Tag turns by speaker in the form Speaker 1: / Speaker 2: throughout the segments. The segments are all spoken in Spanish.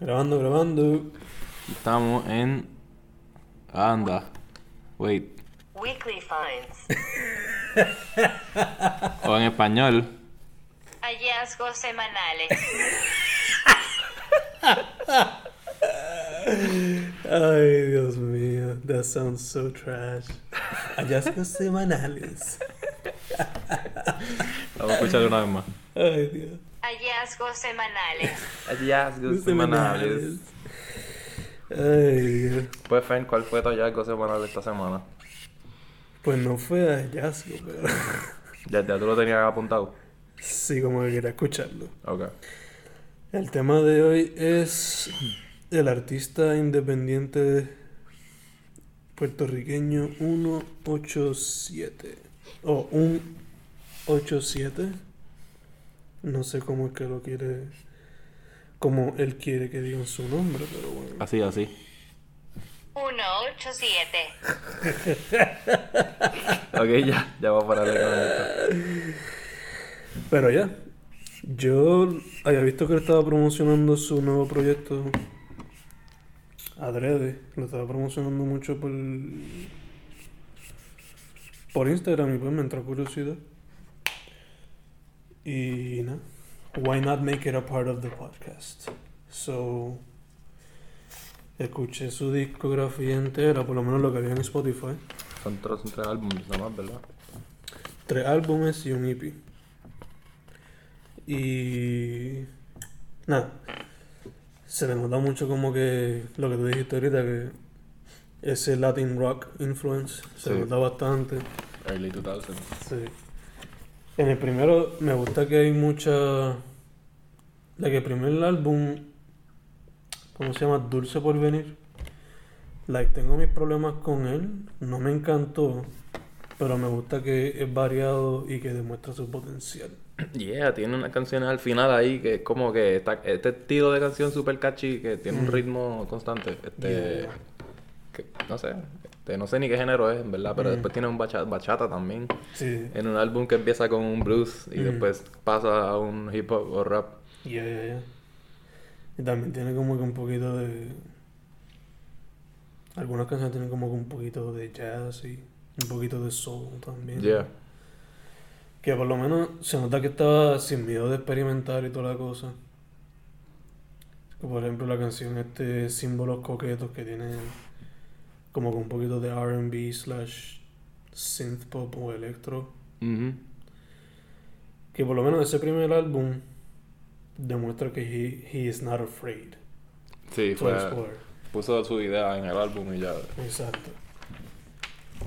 Speaker 1: Grabando, grabando.
Speaker 2: Estamos en. Anda. Wait.
Speaker 3: Weekly finds.
Speaker 2: O en español.
Speaker 3: Hallazgos semanales.
Speaker 1: Ay, Dios mío. That sounds so trash. Hallazgos semanales.
Speaker 2: Vamos a escuchar una vez más.
Speaker 1: Ay, Dios.
Speaker 3: Hallazgos semanales.
Speaker 2: Hallazgos
Speaker 1: Ay, Dios.
Speaker 2: Pues, Fen, ¿cuál fue tu hallazgo semanal esta semana?
Speaker 1: Pues no fue hallazgo, pero
Speaker 2: Ya, ya tú lo tenías apuntado.
Speaker 1: sí, como que quería escucharlo.
Speaker 2: Ok.
Speaker 1: El tema de hoy es el artista independiente puertorriqueño 187 o 187 no sé cómo es que lo quiere como él quiere que digan su nombre pero bueno
Speaker 2: Así, así.
Speaker 3: 187.
Speaker 2: Ok, ya, ya voy a parar de con esto.
Speaker 1: pero ya yo había visto que él estaba promocionando su nuevo proyecto adrede lo estaba promocionando mucho por por Instagram y pues me entró curiosidad y nada why not make it a part of the podcast so escuché su discografía entera por lo menos lo que había en Spotify
Speaker 2: Son tres, son tres álbumes nomás, ¿verdad?
Speaker 1: tres álbumes y un EP. Y nada, se le nota mucho como que lo que tú dijiste ahorita, que ese Latin rock influence se
Speaker 2: Sí.
Speaker 1: nota bastante.
Speaker 2: Early 2000.
Speaker 1: Sí. En el primero me gusta que hay mucha... La que el primer álbum, ¿cómo se llama? Dulce por venir. Like, tengo mis problemas con él, no me encantó, pero me gusta que es variado y que demuestra su potencial.
Speaker 2: Yeah, tiene unas canciones al final ahí que es como que está, este estilo de canción super catchy que tiene un
Speaker 1: Mm.
Speaker 2: ritmo constante. Este,
Speaker 1: Yeah.
Speaker 2: que, no sé, este, no sé ni qué género es, en verdad, pero
Speaker 1: Mm.
Speaker 2: después tiene un bacha- bachata también.
Speaker 1: Sí.
Speaker 2: En un álbum que empieza con un blues y
Speaker 1: Mm.
Speaker 2: después pasa a un hip hop o rap.
Speaker 1: Ya, ya, ya. Y también tiene como que un poquito de... Algunas canciones tienen como que un poquito de jazz y un poquito de soul también.
Speaker 2: Yeah.
Speaker 1: Que por lo menos se nota que estaba sin miedo de experimentar y toda la cosa. Por ejemplo, la canción este Símbolos Coquetos que tiene como que un poquito de R&B slash synth pop o electro. Que por lo menos ese primer álbum demuestra que he, he is not afraid
Speaker 2: Sí, fue, puso su idea en el álbum y ya.
Speaker 1: Exacto.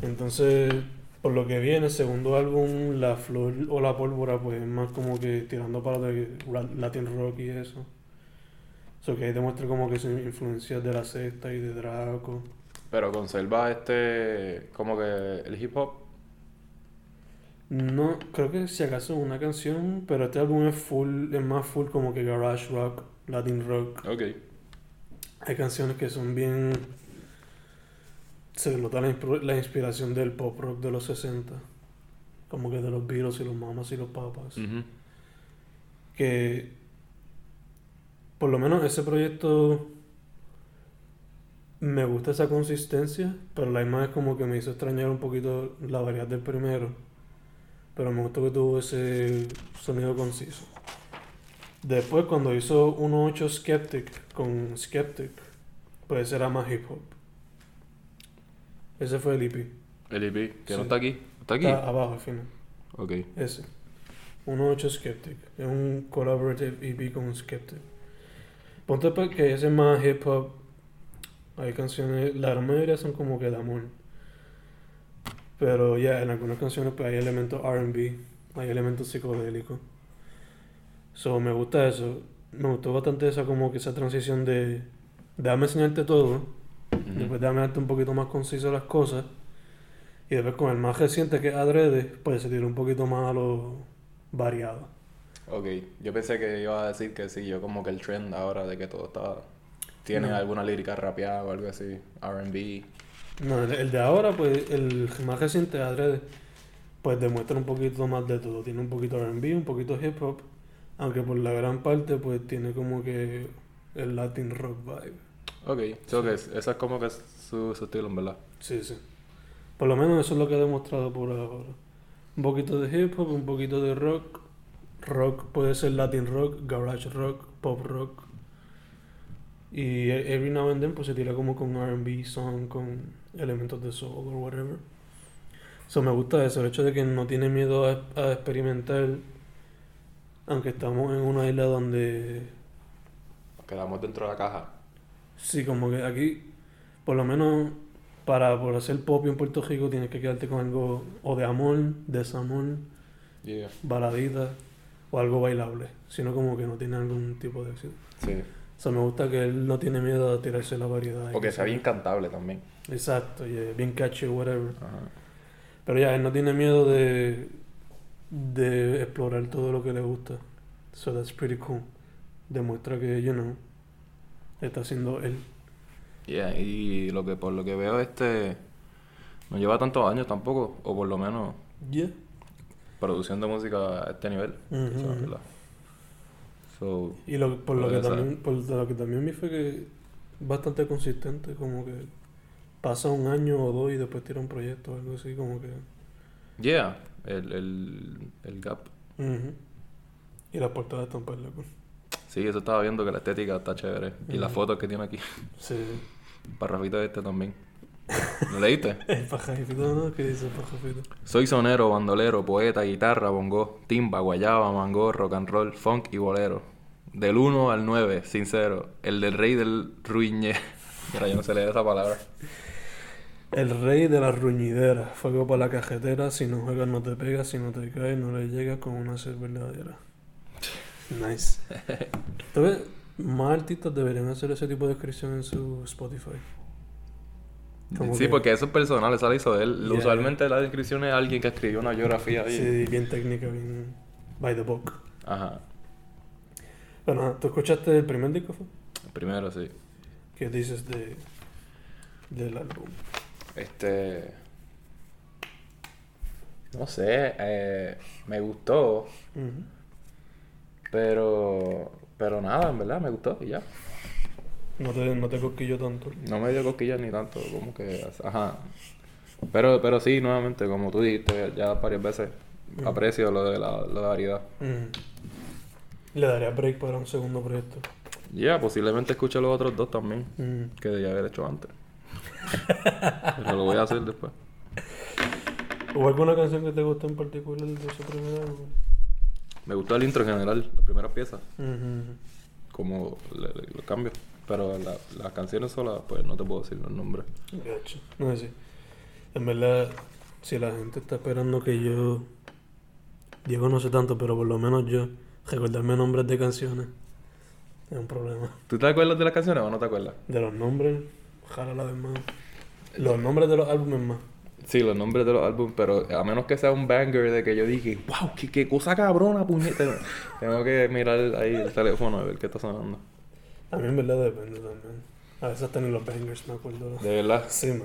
Speaker 1: Entonces, por lo que viene, el segundo álbum, La Flor o La Pólvora, pues es más como que tirando para de Latin rock y eso. So que ahí demuestra como que sus influencias de la sexta y de Draco.
Speaker 2: Pero conserva este, como que el hip hop.
Speaker 1: No, creo que si acaso una canción, pero este álbum es full, es más full como que garage rock, Latin rock.
Speaker 2: Ok.
Speaker 1: Hay canciones que son bien. Se nota la, insp- la inspiración del pop rock de los 60. Como que de los Beatles y los Mamas y los Papas. Que. Por lo menos ese proyecto. Me gusta esa consistencia, pero la imagen como que me hizo extrañar un poquito la variedad del primero. Pero me gustó que tuvo ese sonido conciso. Después, cuando hizo 1.8 Skeptic con Skeptic, pues era más hip hop. Ese fue el EP.
Speaker 2: El EP, que
Speaker 1: Sí.
Speaker 2: no está aquí. ¿Está aquí?
Speaker 1: Está abajo al final.
Speaker 2: Ok.
Speaker 1: Ese. 1.8 Skeptic. Es un collaborative EP con Skeptic. Ponte pues que ese es más hip hop. Hay canciones, la gran mayoría son como que de amor. Pero ya, en algunas canciones pues hay elementos RB, hay elementos psicodélicos. So, me gusta eso. Me gustó bastante esa como que esa transición de déjame enseñarte todo, después déjame darte un poquito más conciso las cosas. Y después con el más reciente que es Adrede, pues se tira un poquito más a lo variado.
Speaker 2: Ok, yo pensé que iba a decir que siguió como que el trend ahora de que todo está... Tiene
Speaker 1: No.
Speaker 2: alguna lírica rapeada o algo así, R&B.
Speaker 1: No, el, de ahora, pues el más reciente, Adrede, pues demuestra un poquito más de todo. Tiene un poquito de R&B, un poquito hip hop, aunque por la gran parte, pues tiene como que el Latin rock vibe.
Speaker 2: Ok, so que es- esa es como que es su, su estilo, en verdad.
Speaker 1: Sí, sí. Por lo menos eso es lo que ha demostrado por ahora. Un poquito de hip hop, un poquito de rock. Rock puede ser Latin rock, garage rock, pop rock. Y e- every now and then pues se tira como con R&B song, con elementos de soul o whatever. So me gusta eso, el hecho de que no tiene miedo a, a experimentar. Aunque estamos en una isla donde
Speaker 2: Quedamos dentro de la caja.
Speaker 1: Sí, como que aquí, por lo menos para por hacer pop en Puerto Rico, tienes que quedarte con algo o de amor, desamor,
Speaker 2: Yeah.
Speaker 1: baladita o algo bailable. Sino como que no tiene algún tipo de éxito.
Speaker 2: Sí.
Speaker 1: O sea, me gusta que él no tiene miedo a tirarse la variedad.
Speaker 2: O que sea bien cantable también.
Speaker 1: Exacto, yeah, bien catchy, whatever.
Speaker 2: Ajá.
Speaker 1: Pero ya, él no tiene miedo de, de explorar todo lo que le gusta. So that's pretty cool. Demuestra que, you know, está haciendo él.
Speaker 2: Yeah, y lo que por lo que veo este no lleva tantos años tampoco, o por lo menos
Speaker 1: Yeah.
Speaker 2: produciendo música a este nivel. Es
Speaker 1: ujú.
Speaker 2: verdad. So,
Speaker 1: Y lo, por, lo que también, por lo que también vi fue que bastante consistente, como que pasa un año o dos y después tira un proyecto o algo así, como que...
Speaker 2: yeah, el, el, el gap.
Speaker 1: ujú. Y las portadas están para loco.
Speaker 2: Sí, eso estaba viendo que la estética está chévere. Y las fotos que tiene aquí.
Speaker 1: Sí.
Speaker 2: Parrafito este también. ¿Lo leíste?
Speaker 1: El pajarito, ¿no? ¿Qué dice el pajarito?
Speaker 2: Soy sonero, bandolero, poeta, guitarra, bongo, timba, guayaba, mango, rock and roll, funk y bolero. Del 1 al 9, sincero. El del rey del ruiñe. Mira, yo no sé leer esa palabra.
Speaker 1: El rey de la ruñidera, fuego para la cajetera, si no juegas no te pegas, si no te caes no le llegas con una ser verdadera. Nice. Entonces, más artistas deberían hacer ese tipo de descripción en su Spotify.
Speaker 2: Sí,
Speaker 1: que-
Speaker 2: porque eso es personal, esa la hizo él.
Speaker 1: Yeah.
Speaker 2: Usualmente la descripción es alguien que escribió una biografía.
Speaker 1: Sí, bien técnica, bien by the book.
Speaker 2: Ajá.
Speaker 1: Nada, ¿tú escuchaste el primer disco? fue?
Speaker 2: Primero, sí.
Speaker 1: ¿Qué dices de del álbum?
Speaker 2: Este. No sé, eh, me gustó, pero. Pero nada, en verdad, me gustó y ya.
Speaker 1: No te, no te cosquillo tanto.
Speaker 2: No me dio cosquillas ni tanto, como que. Ajá. Pero, pero sí, nuevamente, como tú dijiste ya varias veces, aprecio lo de la, la variedad.
Speaker 1: Le daría break para un segundo proyecto.
Speaker 2: Ya, posiblemente escuche los otros dos también, que debía haber hecho antes. pero lo voy a hacer después.
Speaker 1: ¿Hubo alguna canción que te guste en particular de su primer álbum?
Speaker 2: Me gustó el intro en general, las primeras piezas.
Speaker 1: Ujú.
Speaker 2: como le- le- los cambios. Pero la- las canciones solas, pues no te puedo decir los nombres.
Speaker 1: Gacho. No sé si. En verdad, si la gente está esperando que yo. Diego no sé tanto, pero por lo menos yo. Recordarme nombres de canciones. Es un problema.
Speaker 2: ¿Tú te acuerdas de las canciones o no te acuerdas?
Speaker 1: De los nombres, jala la vez más. Los nombres de los álbumes más.
Speaker 2: Sí, los nombres de los álbumes, pero a menos que sea un banger de que yo dije, wow, qué, qué cosa cabrona, puñeta. Tengo que mirar ahí el teléfono a ver qué está sonando.
Speaker 1: A mí en verdad depende también. A veces hasta ni los bangers me acuerdo.
Speaker 2: De verdad.
Speaker 1: Sí, man.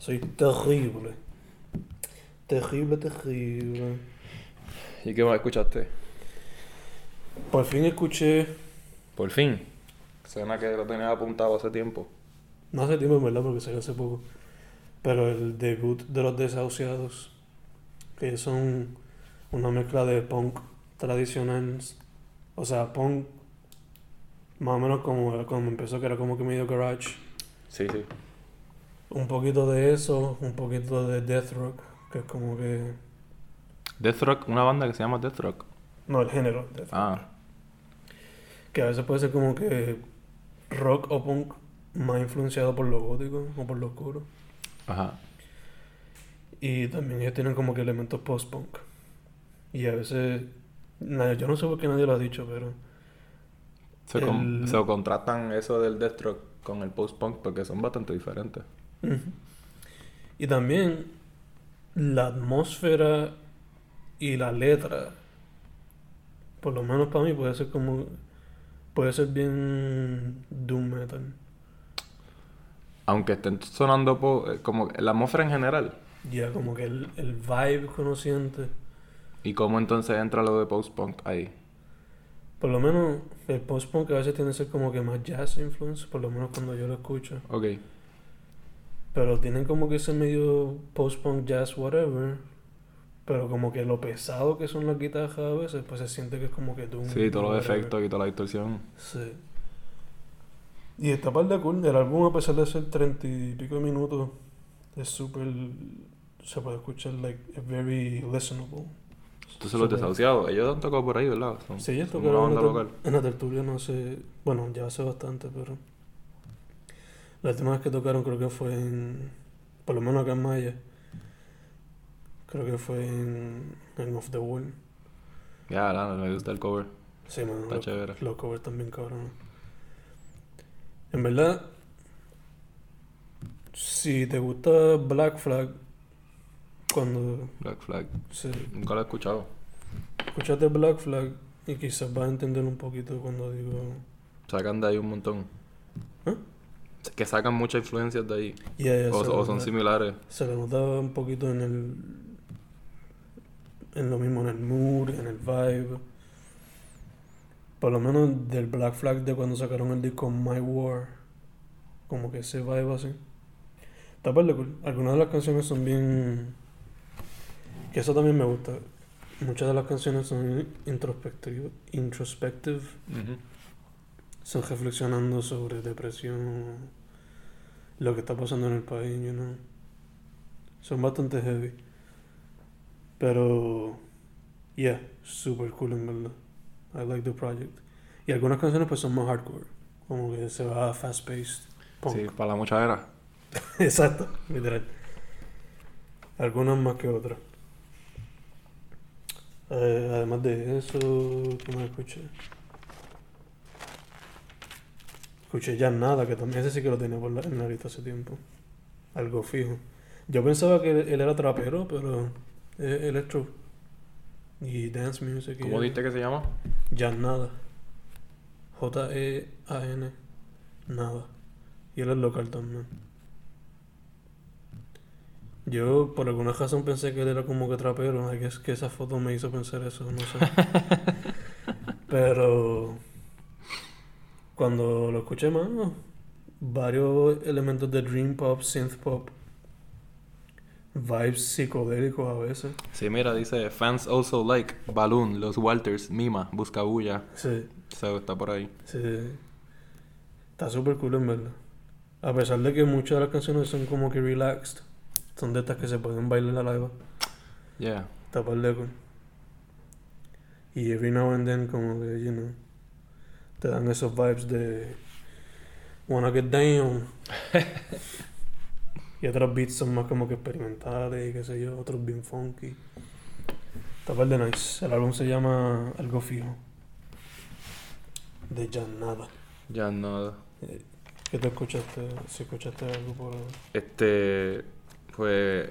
Speaker 1: Soy terrible. Terrible, terrible.
Speaker 2: ¿Y qué más escuchaste?
Speaker 1: Por fin escuché,
Speaker 2: Por fin. Suena que lo tenías apuntado hace tiempo.
Speaker 1: no hace tiempo en verdad porque salió hace poco, pero el debut de los desahuciados, que son una mezcla de punk tradicional, o sea, punk más o menos como, como empezó, que era como que medio garage.
Speaker 2: Sí, sí.
Speaker 1: Un poquito de eso, un poquito de death rock, que es como que...
Speaker 2: Death Rock, una banda que se llama Death Rock.
Speaker 1: No, el género. death rock.
Speaker 2: Ah,
Speaker 1: Que a veces puede ser como que rock o punk más influenciado por lo gótico o por lo oscuro.
Speaker 2: ajá.
Speaker 1: Y también ellos tienen como que elementos post-punk. Y a veces, yo no sé por qué nadie lo ha dicho, pero
Speaker 2: Se, con-
Speaker 1: El-
Speaker 2: se contrastan eso del Death Rock con el post-punk porque son bastante diferentes.
Speaker 1: Y también la atmósfera y la letra, por lo menos para mí, puede ser como. Puede ser bien doom metal.
Speaker 2: Aunque estén sonando po- eh, como la atmósfera en general.
Speaker 1: Ya, como que el, el vibe conociente.
Speaker 2: ¿Y cómo entonces entra lo de post-punk ahí?
Speaker 1: Por lo menos el post-punk a veces tiene que ser como que más jazz influence, por lo menos cuando yo lo escucho.
Speaker 2: Ok.
Speaker 1: Pero tienen como que ese medio post-punk jazz, whatever. Pero como que lo pesado que son las guitarras a veces, pues se siente que es como que tú.
Speaker 2: Sí, todos los efectos y toda la distorsión.
Speaker 1: Sí. Y esta parte cool, el álbum a pesar de ser treinta y pico de minutos, es súper... Se puede escuchar, like, very listenable.
Speaker 2: Entonces los desahuciados, ellos han tocado por ahí, ¿verdad? Son,
Speaker 1: Sí, ellos tocaron en en la tertulia, no sé, bueno, ya hace bastante, pero la última vez que tocaron creo que fue en, por lo menos acá en Maya, creo que fue en, en Off the Wall.
Speaker 2: Ya, la, me gusta el cover.
Speaker 1: Sí, man,
Speaker 2: Está chévere.
Speaker 1: los covers también cabrón. En verdad, si te gusta Black Flag, cuando
Speaker 2: Black Flag. Nunca lo he escuchado.
Speaker 1: escuchaste Black Flag y quizás vas a entender un poquito cuando digo...
Speaker 2: Sacan de ahí un montón.
Speaker 1: ¿Eh?
Speaker 2: Que sacan muchas influencias de ahí.
Speaker 1: Yeah, yeah,
Speaker 2: O, son similares.
Speaker 1: Se le notaba un poquito en el. En lo mismo, en el mood, en el vibe. Por lo menos del Black Flag de cuando sacaron el disco My War. Como que ese vibe así. Está cool. Algunas de las canciones son bien. Que eso también me gusta. Muchas de las canciones son introspective. introspective son reflexionando sobre depresión, lo que está pasando en el país, you know. Son bastante heavy. Pero, yeah, super cool en verdad. I like the project. Y algunas canciones pues son más hardcore, como que se va a fast paced. Punk.
Speaker 2: Sí, para la muchadera.
Speaker 1: Exacto, literal. Algunas más que otras. Eh, además de eso, ¿qué más escuché? Escuché ya nada, que también ese sí que lo tenía por la, en la lista hace tiempo. Algo fijo. Yo pensaba que él, él era trapero, pero es electro. Y dance music. y
Speaker 2: ¿Cómo
Speaker 1: eso.
Speaker 2: dijiste que se llama?
Speaker 1: Ya nada. J-E-A-N. Nada. Y él es local también. Yo por alguna razón pensé que él era como que trapero. que es que esa foto me hizo pensar eso, no sé. Pero cuando lo escuché más, no, varios elementos de dream pop, synth pop, vibes psicodélicos a veces.
Speaker 2: Sí, mira, dice Fans also like Balloon, Los Walters, Mima, Buscabulla.
Speaker 1: Sí.
Speaker 2: So, está por ahí.
Speaker 1: Sí. Está súper cool en verdad. A pesar de que muchas de las canciones son como que relaxed. Son de estas que se pueden bailar a la live.
Speaker 2: Yeah.
Speaker 1: Está par de cool. Y every now and then como que, you know, te dan esos vibes de wanna get down. y otros beats son más como que experimentales y qué sé yo, otros bien funky. Está par de nice. El álbum se llama Algo Fijo. De ya nada.
Speaker 2: Ya nada.
Speaker 1: ¿Qué te escuchaste? Si escuchaste algo por...
Speaker 2: Este, pues,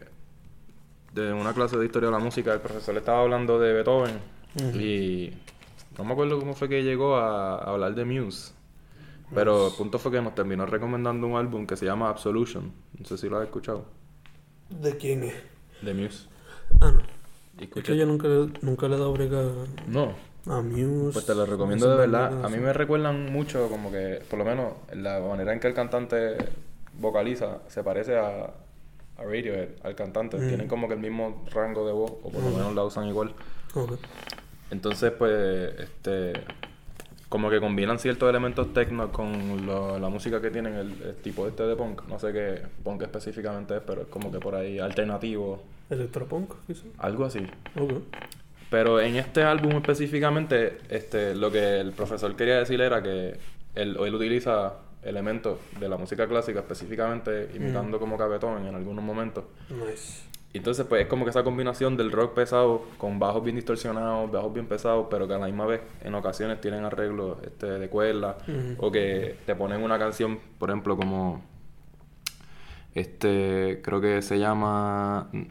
Speaker 2: de una clase de historia de la música, el profesor estaba hablando de Beethoven y no me acuerdo cómo fue que llegó a, a hablar de Muse. Pero el punto fue que nos terminó recomendando un álbum que se llama Absolution. No sé si lo has escuchado.
Speaker 1: ¿De quién es?
Speaker 2: De Muse.
Speaker 1: Ah, no. Es que yo nunca, le- nunca le he dado brega
Speaker 2: No,
Speaker 1: a Muse.
Speaker 2: pues te lo recomiendo de verdad. A mí me recuerdan mucho como que, por lo menos, la manera en que el cantante vocaliza se parece a, a Radiohead, al cantante.
Speaker 1: Mm.
Speaker 2: Tienen como que el mismo rango de voz, o por lo
Speaker 1: Mm.
Speaker 2: menos la usan igual. Entonces, pues, este, como que combinan ciertos elementos techno con lo- la música que tienen el, el tipo este de punk. No sé qué punk específicamente es, pero es como que por ahí alternativo,
Speaker 1: Electropunk, quizás.
Speaker 2: algo así.
Speaker 1: Ok.
Speaker 2: Pero en este álbum específicamente, este, lo que el profesor quería decir era que él, él utiliza elementos de la música clásica específicamente, imitando como que a Beethoven en algunos momentos.
Speaker 1: Nice.
Speaker 2: Entonces, pues es como que esa combinación del rock pesado con bajos bien distorsionados, bajos bien pesados, pero que a la misma vez en ocasiones tienen arreglos este, de cuerda o que te ponen una canción, por ejemplo, como este, creo que se llama mm,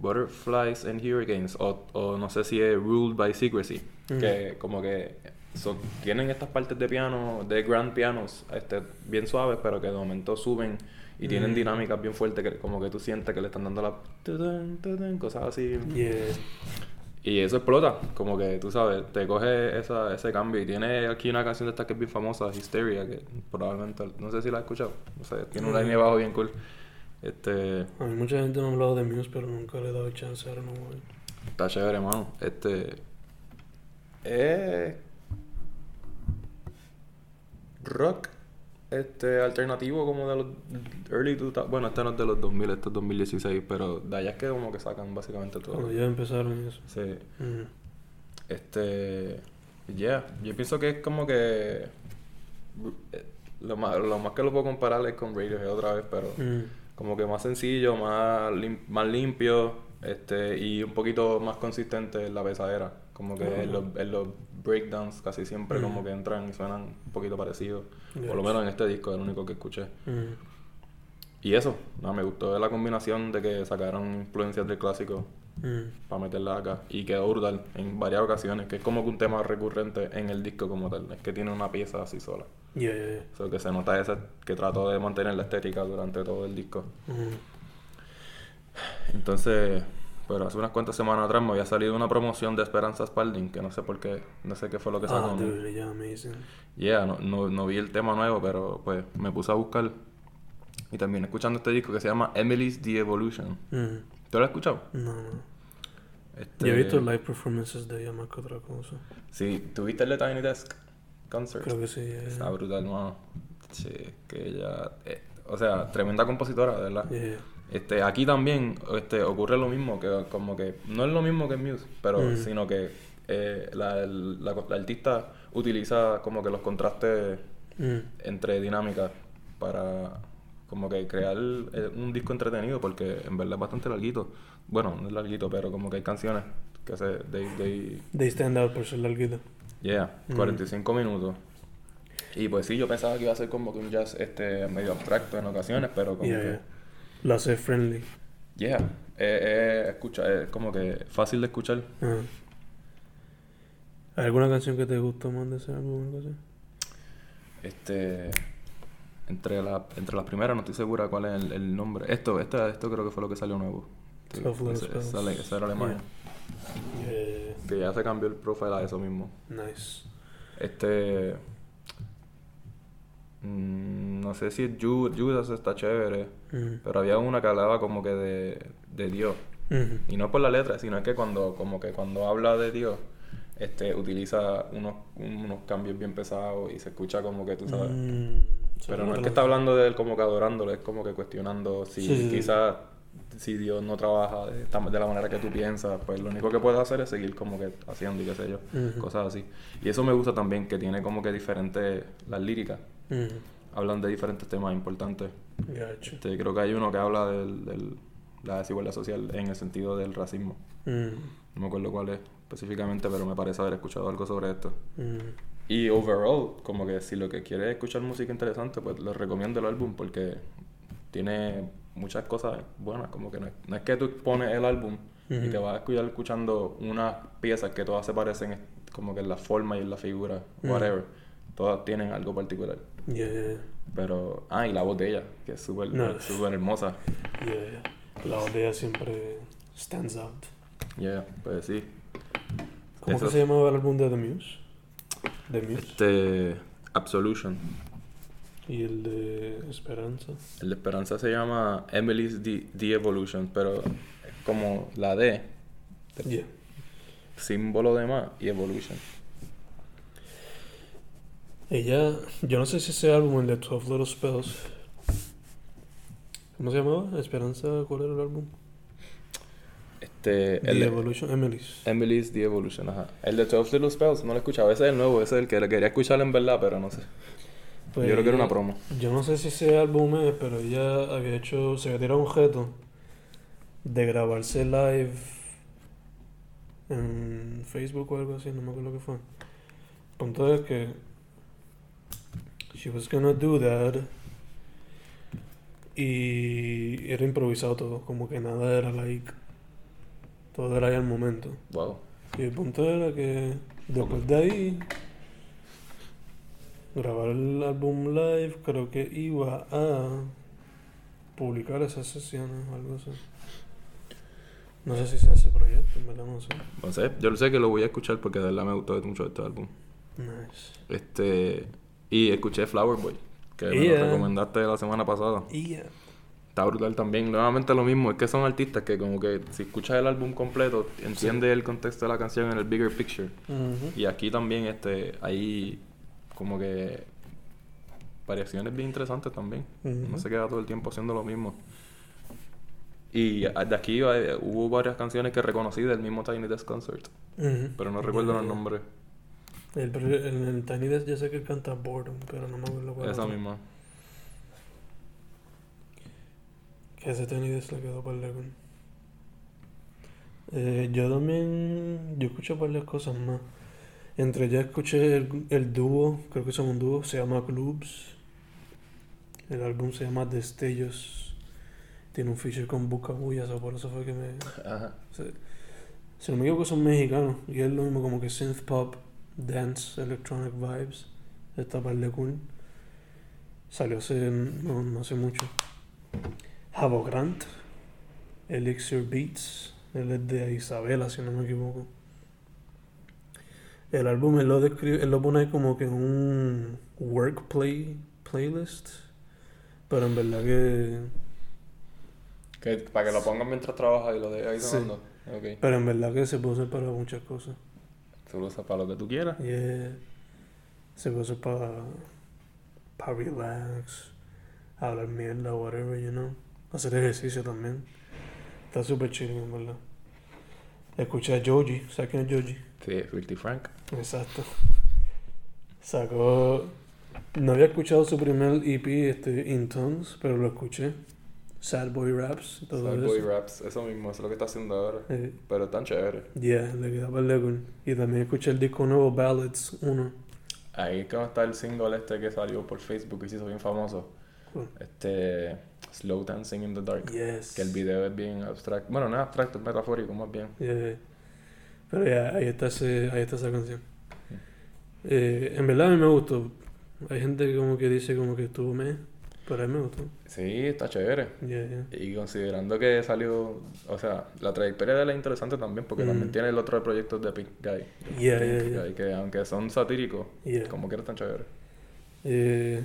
Speaker 2: Butterflies and Hurricanes o, o no sé si es Ruled by Secrecy, que como que tienen estas partes de piano, de grand pianos, este, bien suaves, pero que de momento suben y tienen
Speaker 1: Mm.
Speaker 2: dinámicas bien fuertes, que como que tú sientes que le están dando la... cosas así.
Speaker 1: Yeah.
Speaker 2: Y eso explota, como que tú sabes, te coge esa, ese cambio. Y tiene aquí una canción de esta que es bien famosa, Hysteria, que probablemente, no sé si la has escuchado. No sé, tiene un
Speaker 1: Mm.
Speaker 2: line bajo bien cool. Este,
Speaker 1: A mí mucha gente me ha hablado de Muse, pero nunca le he dado chance ahora no voy.
Speaker 2: está chévere, mano. Este, es rock, este, alternativo como de los early 2000, bueno, este no es de los 2000, este es 2016, pero de allá es que como que sacan básicamente todo.
Speaker 1: Cuando ya empezaron eso.
Speaker 2: Sí. Este. Yeah, yo pienso que es como que. eh, Lo más, lo más que lo puedo comparar es con Radiohead otra vez, pero como que más sencillo, más, lim- más limpio este y un poquito más consistente en la pesadera. Como que en, los, en los breakdowns casi siempre como que entran y suenan un poquito parecidos. Por lo menos en este disco es el único que escuché.
Speaker 1: Mm.
Speaker 2: Y eso, no, me gustó la combinación de que sacaron influencias del clásico
Speaker 1: Mm.
Speaker 2: para meterla acá. Y quedó brutal en varias ocasiones, que es como que un tema recurrente en el disco como tal. Es que tiene una pieza así sola.
Speaker 1: Yeah, yeah, yeah.
Speaker 2: O sea, que se nota esa que trató de mantener la estética durante todo el disco. Entonces, pero hace unas cuantas semanas atrás me había salido una promoción de Esperanza Spalding, que no sé por qué, no sé qué fue lo que sacó.
Speaker 1: Ah, dude, yeah, amazing.
Speaker 2: Yeah, no, no, no vi el tema nuevo, pero pues me puse a buscar. Y también escuchando este disco que se llama Emily's The Evolution.
Speaker 1: Mm.
Speaker 2: ¿Tú lo has escuchado?
Speaker 1: No, no.
Speaker 2: Este,
Speaker 1: Yo he visto live performances de ella más que otra cosa.
Speaker 2: Sí, ¿tuviste el de Tiny Desk Concert?
Speaker 1: Creo que sí. yeah,
Speaker 2: Está brutal, mano. Sí, que ella... eh, o sea, tremenda compositora, verdad.
Speaker 1: Yeah.
Speaker 2: Este, aquí también este, ocurre lo mismo, que como que no es lo mismo que en Muse, pero
Speaker 1: Mm.
Speaker 2: sino que eh, la, el- la- la artista utiliza como que los contrastes
Speaker 1: Mm.
Speaker 2: entre dinámicas para como que crear eh, un disco entretenido, porque en verdad es bastante larguito. Bueno, no es larguito, pero como que hay canciones que se... They, they,
Speaker 1: They stand out por ser larguito.
Speaker 2: Yeah,
Speaker 1: Mm.
Speaker 2: 45 minutos. Y pues sí, yo pensaba que iba a ser como que un jazz este medio abstracto en ocasiones, pero como
Speaker 1: Yeah,
Speaker 2: que...
Speaker 1: yeah. Lo hace friendly.
Speaker 2: Yeah, eh, eh, escucha, es como que fácil de escuchar.
Speaker 1: Ajá. ¿Hay alguna canción que te gustó más de ese álbum o algo así?
Speaker 2: Este... Entre, la, entre las primeras no estoy segura cuál es el, el nombre. Esto, esto, esto creo que fue lo que salió nuevo. Esa, esa era Alemania.
Speaker 1: Yeah.
Speaker 2: Que ya se cambió el profile a eso mismo.
Speaker 1: Nice.
Speaker 2: Este... mm, no sé si Ju- Judas está chévere. Pero había una que hablaba como que de, de Dios. Y no por la letra, sino es que cuando, como que cuando habla de Dios, este, utiliza unos, unos cambios bien pesados y se escucha como que tú sabes.
Speaker 1: Mm.
Speaker 2: Pero no es que está hablando de él como que adorándolo, es como que cuestionando si
Speaker 1: Sí, sí, sí.
Speaker 2: quizás si Dios no trabaja de, la manera que tú piensas, pues lo único que puedes hacer es seguir como que haciendo y qué sé yo, cosas así. Y eso me gusta también, que tiene como que diferentes, las líricas, Hablan de diferentes temas importantes.
Speaker 1: Gotcha.
Speaker 2: Este, creo que hay uno que habla de del, la desigualdad social en el sentido del racismo.
Speaker 1: Mm.
Speaker 2: No me acuerdo cuál es específicamente, pero me parece haber escuchado algo sobre esto.
Speaker 1: Mm.
Speaker 2: Y overall, como que si lo que quieres es escuchar música interesante, pues les recomiendo el álbum porque tiene muchas cosas buenas. Como que no es, no es que tú pones el álbum y te vas a escuchar escuchando unas piezas que todas se parecen como que en la forma y en la figura, whatever. Todas tienen algo particular.
Speaker 1: Yeah, yeah,
Speaker 2: Pero, ah, y la voz de ella, que es súper
Speaker 1: No.
Speaker 2: súper hermosa.
Speaker 1: yeah, yeah. La botella siempre stands out.
Speaker 2: Yeah, pues sí.
Speaker 1: ¿Cómo
Speaker 2: Eso-
Speaker 1: que se llamaba el álbum de The Muse? The Muse.
Speaker 2: Este. Absolution.
Speaker 1: Y el de Esperanza.
Speaker 2: El de Esperanza se llama Emily's The, The Evolution, pero es como la D,
Speaker 1: Yeah.
Speaker 2: símbolo de más y Evolution.
Speaker 1: Ella, yo no sé si ese álbum, el de 12 Little Spells. ¿Cómo se llamaba? Esperanza, ¿cuál era el álbum?
Speaker 2: Este.
Speaker 1: The
Speaker 2: El de-
Speaker 1: Evolution, Emily's.
Speaker 2: Emily's The Evolution, ajá. El de 12 Little Spells, no lo he escuchado. Ese es el nuevo, ese es el que le quería escuchar en verdad, pero no sé.
Speaker 1: Pues
Speaker 2: Yo creo que era una promo.
Speaker 1: Yo no sé si ese álbum es, pero ella había hecho, se había tirado un reto de grabarse live en Facebook o algo así, no me acuerdo qué fue. El punto es que she was gonna do that y era improvisado todo, como que nada era like, todo era ahí al momento.
Speaker 2: Wow.
Speaker 1: Y el punto era que después de ahí, grabar el álbum live, creo que iba a publicar esas sesiones o algo así. No sé si se hace proyecto, en verdad no sé.
Speaker 2: No sé, yo sé que lo voy a escuchar porque de verdad me gustó mucho este álbum.
Speaker 1: Nice.
Speaker 2: Este. Y escuché Flower Boy, que me
Speaker 1: Yeah.
Speaker 2: lo recomendaste la semana pasada.
Speaker 1: Y ya.
Speaker 2: Está brutal también. Nuevamente lo mismo, es que son artistas que como que si escuchas el álbum completo, entiendes el contexto de la canción en el bigger picture. Y aquí también este hay como que variaciones bien interesantes también. No se queda todo el tiempo haciendo lo mismo. Y de aquí eh, hubo varias canciones que reconocí del mismo Tiny Desk Concert, pero no recuerdo los nombres.
Speaker 1: El, en el Tiny Desk ya sé que él canta Boredom, pero no me acuerdo cuál
Speaker 2: Esa misma.
Speaker 1: Que ese Tiny Desk le quedó para el. Eh, yo también. Yo escuché varias cosas más. Entre ya escuché el, el dúo, creo que son un dúo, se llama Clubs. El álbum se llama Destellos. Tiene un feature con Bucabuyas, o por eso fue que me.
Speaker 2: Ajá.
Speaker 1: Se, si no me equivoco, son mexicanos. Y es lo mismo como que synth pop, dance, electronic vibes. Está par de cool. Salió hace, no, no hace mucho. Javo Grant, Elixir Beats. Él es de Isabela, si no me equivoco. El álbum él lo, describe, él lo pone como que un work play, playlist. Pero en verdad que
Speaker 2: Que, para que lo pongan mientras trabajas y lo dejes ahí
Speaker 1: Sí. pero en verdad que se puede usar para muchas cosas.
Speaker 2: Tú lo usas para lo que tú quieras.
Speaker 1: Y es- se hacer para para relax, hablar mierda, whatever, you know. Hacer ejercicio también. Está súper chido, en verdad. Escuché a Joji, ¿sabes quién es Joji?
Speaker 2: Sí, Filthy Frank.
Speaker 1: Exacto. Sacó. No había escuchado su primer EP, este, In Tongues, pero lo escuché. Sad Boy Raps y todo
Speaker 2: Sad
Speaker 1: eso.
Speaker 2: Boy Raps, eso mismo, eso es lo que está haciendo ahora.
Speaker 1: Eh,
Speaker 2: Pero tan chévere.
Speaker 1: yeah, le quedaba el cool. Y también escuché el disco nuevo Ballads 1.
Speaker 2: Ahí es como está el single este que salió por Facebook y se hizo bien famoso.
Speaker 1: Cool.
Speaker 2: Este. Slow Dancing in the Dark.
Speaker 1: Yes.
Speaker 2: Que el video es bien abstracto. Bueno, no es abstracto, es metafórico más bien.
Speaker 1: Yeah. Pero ya, ahí está, ese, ahí está esa canción. Eh, en verdad a mí me gustó. Hay gente que como que dice como que estuvo me, pero a mí me gustó.
Speaker 2: Sí, está chévere.
Speaker 1: Yeah, yeah.
Speaker 2: Y considerando que salió, o sea, la trayectoria de él es interesante también, porque
Speaker 1: Mm.
Speaker 2: también tiene el otro proyecto de Pink Guy.
Speaker 1: Yeah,
Speaker 2: Pink
Speaker 1: yeah, yeah.
Speaker 2: Guy, que aunque son satíricos, como que era tan chévere.
Speaker 1: Eh,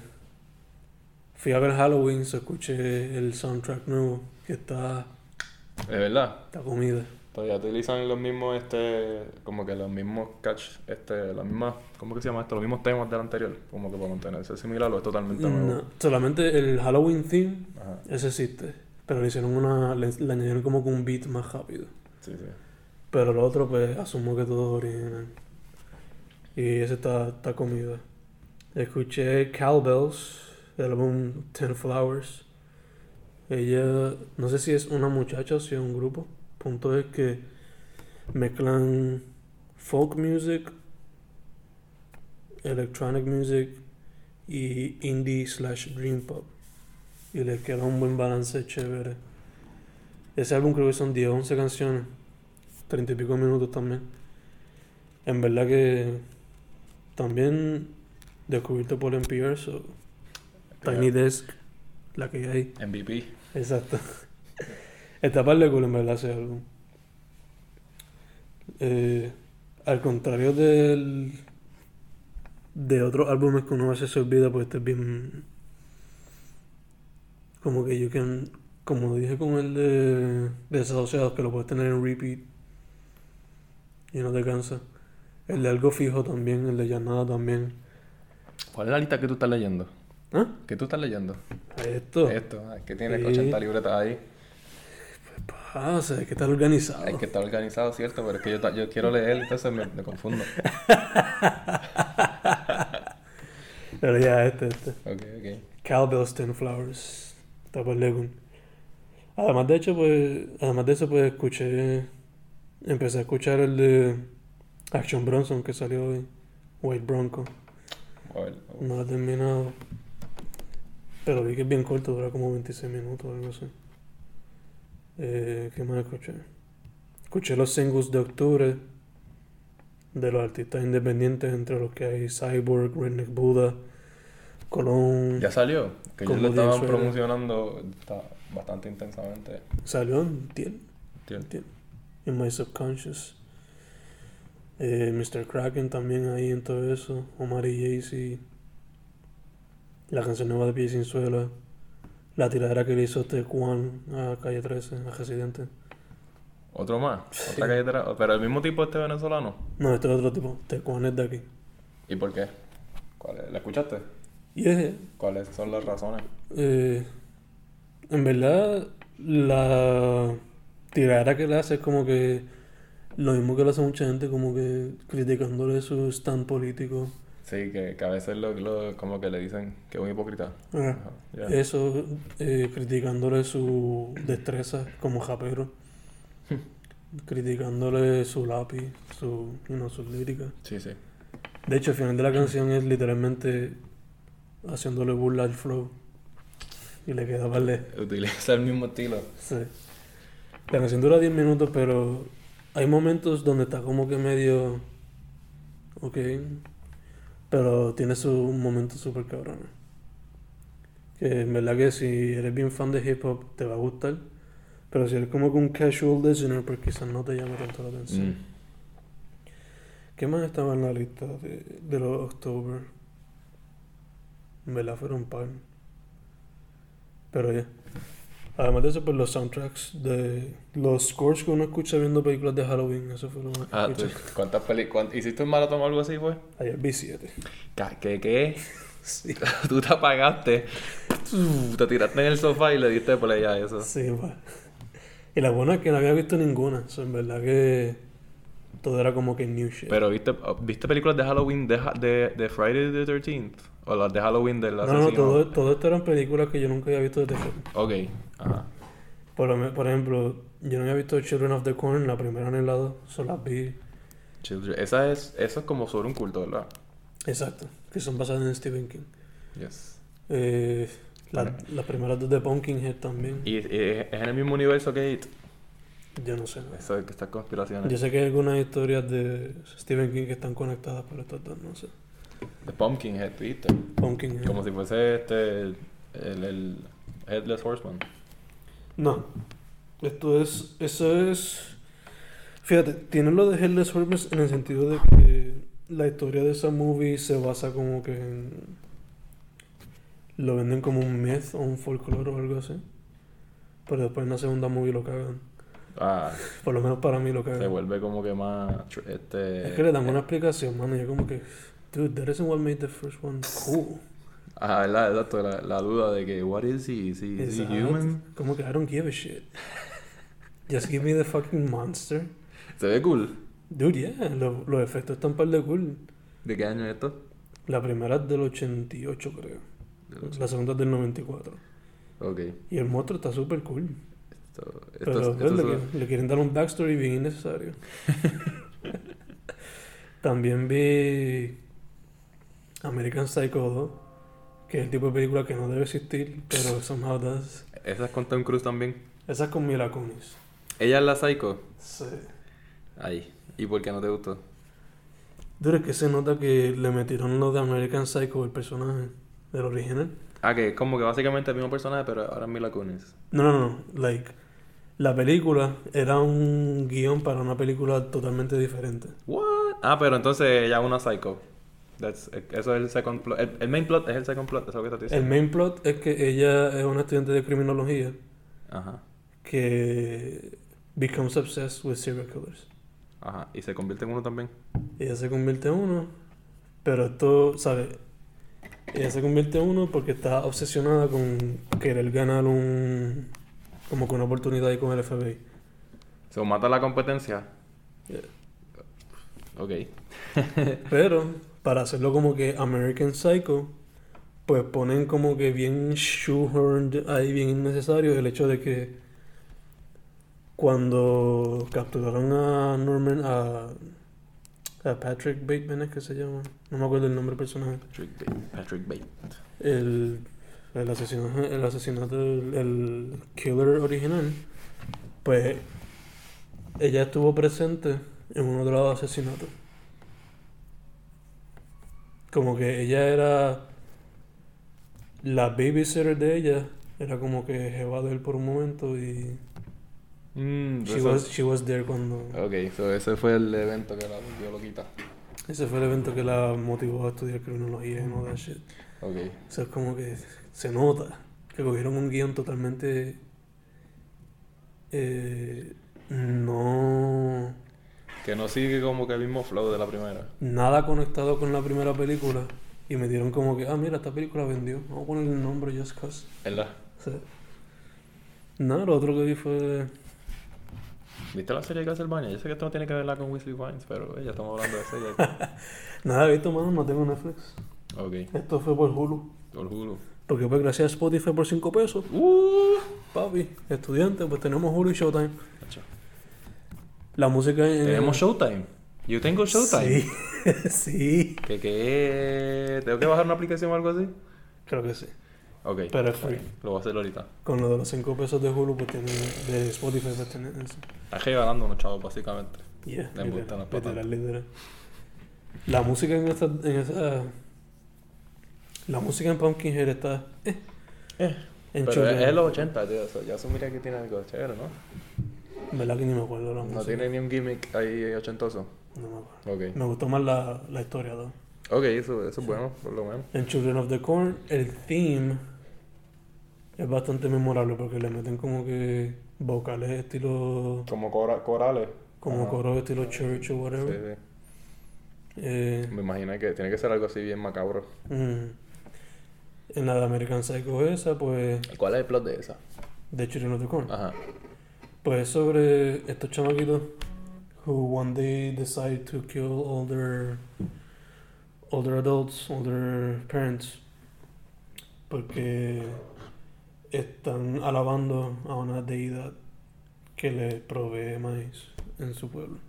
Speaker 1: fui a ver Halloween, se escuché el soundtrack nuevo, que está,
Speaker 2: De verdad,
Speaker 1: está comida.
Speaker 2: Todavía utilizan los mismos, este, como que los mismos catch, este, las mismas, ¿cómo que se llama esto? Los mismos temas del anterior, como que para mantenerse similar o es totalmente nuevo.
Speaker 1: Solamente el Halloween theme,
Speaker 2: Ajá,
Speaker 1: ese existe. Pero le hicieron una, le, le añadieron como que un beat más rápido.
Speaker 2: sí, sí.
Speaker 1: Pero lo otro, pues, asumo que todo es original. Y ese está, está comida. Escuché Cowbells, del álbum Ten Flowers. Ella, no sé si es una muchacha o si es un grupo. Punto es que mezclan folk music, electronic music y indie slash dream pop. Y les queda un buen balance chévere. Ese álbum creo que son 10 o 11 canciones. 30 y pico minutos también. En verdad que también descubierto por NPR, so, Tiny Desk, la que hay.
Speaker 2: MVP.
Speaker 1: Exacto. Está par de cool en verdad ese álbum. Eh, al contrario del de otros álbumes que uno a veces se olvida, pues este es bien como que yo can como dije con el de Desasociados que lo puedes tener en repeat y no te cansa. El de algo fijo también, el de ya nada también.
Speaker 2: ¿Cuál es la lista que tú estás leyendo?
Speaker 1: ¿Ah?
Speaker 2: ¿Qué tú estás leyendo?
Speaker 1: Esto.
Speaker 2: Esto, ah, que tienes
Speaker 1: Sí.
Speaker 2: 80 libretas ahí.
Speaker 1: Pasa, hay que estar organizado.
Speaker 2: Hay que estar organizado, ¿cierto? Pero es que yo, quiero leer, entonces me, me confundo.
Speaker 1: Pero ya, este, este.
Speaker 2: Ok, ok.
Speaker 1: Cowbells Ten Flowers. Está por Legun. Además de hecho, pues, además de eso, pues escuché, empecé a escuchar el de Action Bronson que salió hoy, White Bronco.
Speaker 2: Bueno,
Speaker 1: No he terminado. Pero vi que es bien corto, dura como 26 minutos o algo así. Eh, ¿Qué más escuché? Escuché los singles de octubre de los artistas independientes, entre los que hay Cyborg, Redneck Buddha, Colón.
Speaker 2: ¿Ya salió? Que ellos lo estaban promocionando está bastante intensamente.
Speaker 1: Salió en Tiel.
Speaker 2: ¿entiendes?
Speaker 1: Tiel. In My Subconscious. Eh, Mr. Kraken también ahí en todo eso. Omar y Jay-Z. La canción nueva de Pie Sin Suela. La tiradera que le hizo Tecuan a Calle 13, a Residente.
Speaker 2: ¿Otro más?
Speaker 1: Sí.
Speaker 2: ¿Otra galletera? ¿Pero el mismo tipo este venezolano?
Speaker 1: No, este es otro tipo. Tecuan es de aquí.
Speaker 2: ¿Y por qué? ¿Cuál es? ¿La escuchaste?
Speaker 1: Y es,
Speaker 2: ¿Cuáles son las razones?
Speaker 1: eh, en verdad, la tiradera que le hace es como que lo mismo que le hace mucha gente, como que criticándole su stand político.
Speaker 2: Sí, que, que a veces lo, lo- como que le dicen que es un hipócrita.
Speaker 1: Ah,
Speaker 2: Ajá.
Speaker 1: Eso, eh, criticándole su destreza como japero, criticándole su lápiz, su, you know, sus líricas.
Speaker 2: Sí, sí.
Speaker 1: De hecho, el final de la canción es literalmente haciéndole burla al flow. Y le queda darle.
Speaker 2: Utiliza el mismo estilo.
Speaker 1: Sí. La canción dura 10 minutos, pero hay momentos donde está como que medio. Ok. Pero tiene sus momentos súper cabrones. Que en verdad que si eres bien fan de hip hop te va a gustar. Pero si eres como que un casual listener, pues quizás no te llame tanto la atención.
Speaker 2: Mm.
Speaker 1: ¿Qué más estaba en la lista de, de los October? En verdad fueron un par. Pero ya. Además de eso, pues los soundtracks de los scores que uno escucha viendo películas de Halloween, eso fue lo más que
Speaker 2: Ah, ¿tú,
Speaker 1: escuché.
Speaker 2: ¿cuántas películas? ¿Hiciste un maratón o algo así, fue?
Speaker 1: Ayer vi 7.
Speaker 2: Ca- ¿Qué? ¿Qué?
Speaker 1: Sí.
Speaker 2: Tú te apagaste, te tiraste en el sofá y le diste play a eso.
Speaker 1: Sí, va. Y la buena es que no había visto ninguna. O sea, en verdad que todo era como que new shit.
Speaker 2: Pero ¿viste, ¿viste películas de Halloween de, de, de Friday the 13th? ¿O las de Halloween del
Speaker 1: no,
Speaker 2: asesino?
Speaker 1: no, todo, todo esto eran películas que yo nunca había visto de terror.
Speaker 2: Ok, ajá.
Speaker 1: Por, ejemplo, yo no había visto Children of the Corn, la primera ni la dos. Solo las vi.
Speaker 2: Children. Esa es, eso es como sobre un culto, ¿verdad?
Speaker 1: Exacto. Que son basadas en Stephen King.
Speaker 2: Yes.
Speaker 1: Eh, la- las primeras dos de Pumpkinhead también.
Speaker 2: ¿Y, y es en el mismo universo que It?
Speaker 1: Yo no sé.
Speaker 2: Eso es que estas conspiraciones.
Speaker 1: Yo sé que hay algunas historias de Stephen King que están conectadas, pero estas dos no sé.
Speaker 2: The Pumpkinhead, ¿viste?
Speaker 1: Pumpkinhead.
Speaker 2: Como si fuese este, el, el, el Headless Horseman.
Speaker 1: No. Esto es. Eso es. Fíjate, tiene lo de Headless Horseman en el sentido de que la historia de esa movie se basa como que en. Lo venden como un myth o un folclore o algo así. Pero después en la segunda movie lo cagan.
Speaker 2: Ah,
Speaker 1: Por lo menos para mí lo cagan.
Speaker 2: se vuelve como que más... Este,
Speaker 1: Es que le dan una explicación, mano. Yo como que. Dude, that isn't what made the first one cool.
Speaker 2: Ah, ¿verdad? Exacto, la, la duda de que, what is he? Is he, is he
Speaker 1: Exacto.
Speaker 2: human?
Speaker 1: Como que I don't give a shit. Just give me the fucking monster.
Speaker 2: Se ve cool.
Speaker 1: Dude, yeah, lo- los efectos están par de cool.
Speaker 2: ¿De qué año es esto?
Speaker 1: La primera es del 88, creo. La segunda es del 94.
Speaker 2: Ok.
Speaker 1: Y el monstruo está súper cool.
Speaker 2: Esto, esto,
Speaker 1: Pero
Speaker 2: esto
Speaker 1: le, qui- le quieren dar un backstory bien innecesario. También vi American Psycho 2, que es el tipo de película que no debe existir, pero somehow does.
Speaker 2: Esa es con Tom Cruise también.
Speaker 1: Esa es con Mila Kunis.
Speaker 2: Ella es la psycho.
Speaker 1: Sí.
Speaker 2: Ahí. ¿Y por qué no te gustó?
Speaker 1: Duro es que se nota que le metieron lo de American Psycho, el personaje del original.
Speaker 2: Ah, que es como que básicamente el mismo personaje, pero ahora es Mila Kunis.
Speaker 1: No, no, no. Like, la película era un guion para una película totalmente diferente.
Speaker 2: What? Ah, pero entonces ella es una psycho. That's- eso es el second plot. El, el main plot es el second plot, eso es lo que estás
Speaker 1: El
Speaker 2: diciendo.
Speaker 1: main plot es que ella es una estudiante de criminología
Speaker 2: Ajá.
Speaker 1: que becomes obsessed with serial killers.
Speaker 2: Ajá. Y se convierte en uno también.
Speaker 1: Ella se convierte en uno, pero esto, ¿sabes? Ella se convierte en uno porque está obsesionada con querer ganar un... como que una oportunidad ahí con el FBI.
Speaker 2: Se mata la competencia.
Speaker 1: Yeah.
Speaker 2: Ok.
Speaker 1: Pero para hacerlo como que American Psycho, pues ponen como que bien shoehorned ahí, bien innecesario el hecho de que cuando capturaron a Norman, a, a Patrick Bateman, es que se llama, no me acuerdo el nombre del personaje,
Speaker 2: Patrick. Patrick Bate.
Speaker 1: el, el asesinato, el asesinato del el killer original, pues ella estuvo presente en uno de los asesinatos. Como que ella era la babysitter de ella, era como que jeva de él por un momento y
Speaker 2: Mm,
Speaker 1: She was, she was there cuando...
Speaker 2: Ok, so ese fue el evento que la volvió loquita.
Speaker 1: Ese fue el evento que la motivó a estudiar criminología y no that shit.
Speaker 2: Ok.
Speaker 1: O sea, es como que se nota que cogieron un guion totalmente... eh, no...
Speaker 2: Que no sigue como que el mismo flow de la primera.
Speaker 1: Nada conectado con la primera película. Y me dieron como que, ah, mira, esta película vendió. Vamos a ponerle el nombre Just Cause.
Speaker 2: ¿Verdad?
Speaker 1: O sea, nada, lo otro que vi fue...
Speaker 2: ¿Viste la serie de Castlevania? Yo sé que esto no tiene que verla con Weasley Vines, pero ya estamos hablando de ya.
Speaker 1: Nada, he visto más, no tengo Netflix.
Speaker 2: Ok.
Speaker 1: Esto fue por Hulu.
Speaker 2: Por Hulu.
Speaker 1: Porque pues gracias a Spotify por 5 pesos.
Speaker 2: Uh,
Speaker 1: Papi, estudiante, pues tenemos Hulu y Showtime. La música en...
Speaker 2: Tenemos Showtime. Yo tengo Showtime.
Speaker 1: Sí, sí.
Speaker 2: ¿Que qué? ¿Tengo que bajar una aplicación o algo así?
Speaker 1: Creo que sí.
Speaker 2: Ok.
Speaker 1: Pero es free.
Speaker 2: Lo voy a hacer ahorita.
Speaker 1: Con lo de los 5 pesos de Hulu, pues tiene... De Spotify, pues tiene eso.
Speaker 2: Estás regalando unos chavos, básicamente.
Speaker 1: Yeah, literal, literal, literal. La música en esta, en esa... La música en Pumpkinhead está... Eh,
Speaker 2: Eh.
Speaker 1: en
Speaker 2: Pero es, es los 80, tío. eso ya asumiría que tiene algo chévere, ¿no?
Speaker 1: ¿Verdad que ni me acuerdo la música?
Speaker 2: No tiene ni un gimmick ahí ochentoso.
Speaker 1: No me acuerdo.
Speaker 2: Ok.
Speaker 1: Me gustó más la, la historia, ¿no?
Speaker 2: Ok, eso, eso es bueno, por lo menos.
Speaker 1: En Children of the Corn, el theme es bastante memorable porque le meten como que vocales estilo...
Speaker 2: Como cora- corales.
Speaker 1: Como
Speaker 2: Ajá.
Speaker 1: coros estilo church o
Speaker 2: Sí,
Speaker 1: whatever.
Speaker 2: sí.
Speaker 1: Eh,
Speaker 2: Me imagino que tiene que ser algo así bien macabro.
Speaker 1: mm. En la de American Psycho esa, pues...
Speaker 2: ¿Cuál es el plot de esa?
Speaker 1: De Children of the Corn.
Speaker 2: Ajá.
Speaker 1: Pues es sobre estos chamaquitos who one day decide to kill all their their adults, their parents, porque están alabando a una deidad que les provee maíz en su pueblo.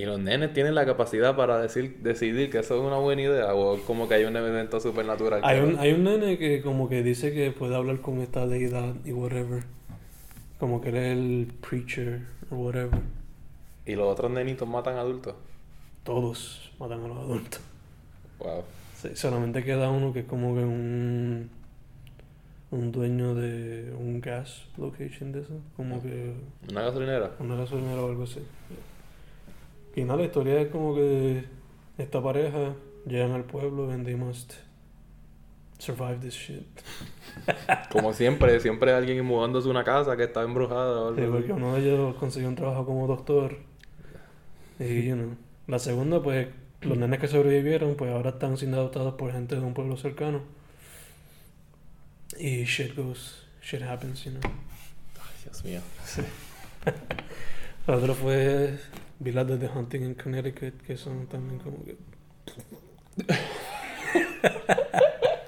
Speaker 2: ¿Y los nenes tienen la capacidad para decir, decidir que eso es una buena idea? ¿O como que hay un evento supernatural?
Speaker 1: Hay un, hay un nene que como que dice que puede hablar con esta deidad y whatever. Como que él es el preacher o whatever.
Speaker 2: ¿Y los otros nenitos matan adultos?
Speaker 1: Todos matan a los adultos.
Speaker 2: Wow.
Speaker 1: Sí, solamente queda uno que es como que un un dueño de un gas location de eso, como que
Speaker 2: ¿Una gasolinera?
Speaker 1: una gasolinera o algo así. Y nada, la historia es como que esta pareja llegan al pueblo and they must survive this shit.
Speaker 2: Como siempre, siempre hay alguien mudándose a una casa que está embrujada o
Speaker 1: Sí,
Speaker 2: algo
Speaker 1: porque uno de ellos consiguió un trabajo como doctor. Y, you know. La segunda, pues, los nenes que sobrevivieron, pues ahora están siendo adoptados por gente de un pueblo cercano. Y shit goes, shit happens, you know.
Speaker 2: Ay, Dios mío.
Speaker 1: La otra fue, vi de The Hunting in Connecticut, que son también como que...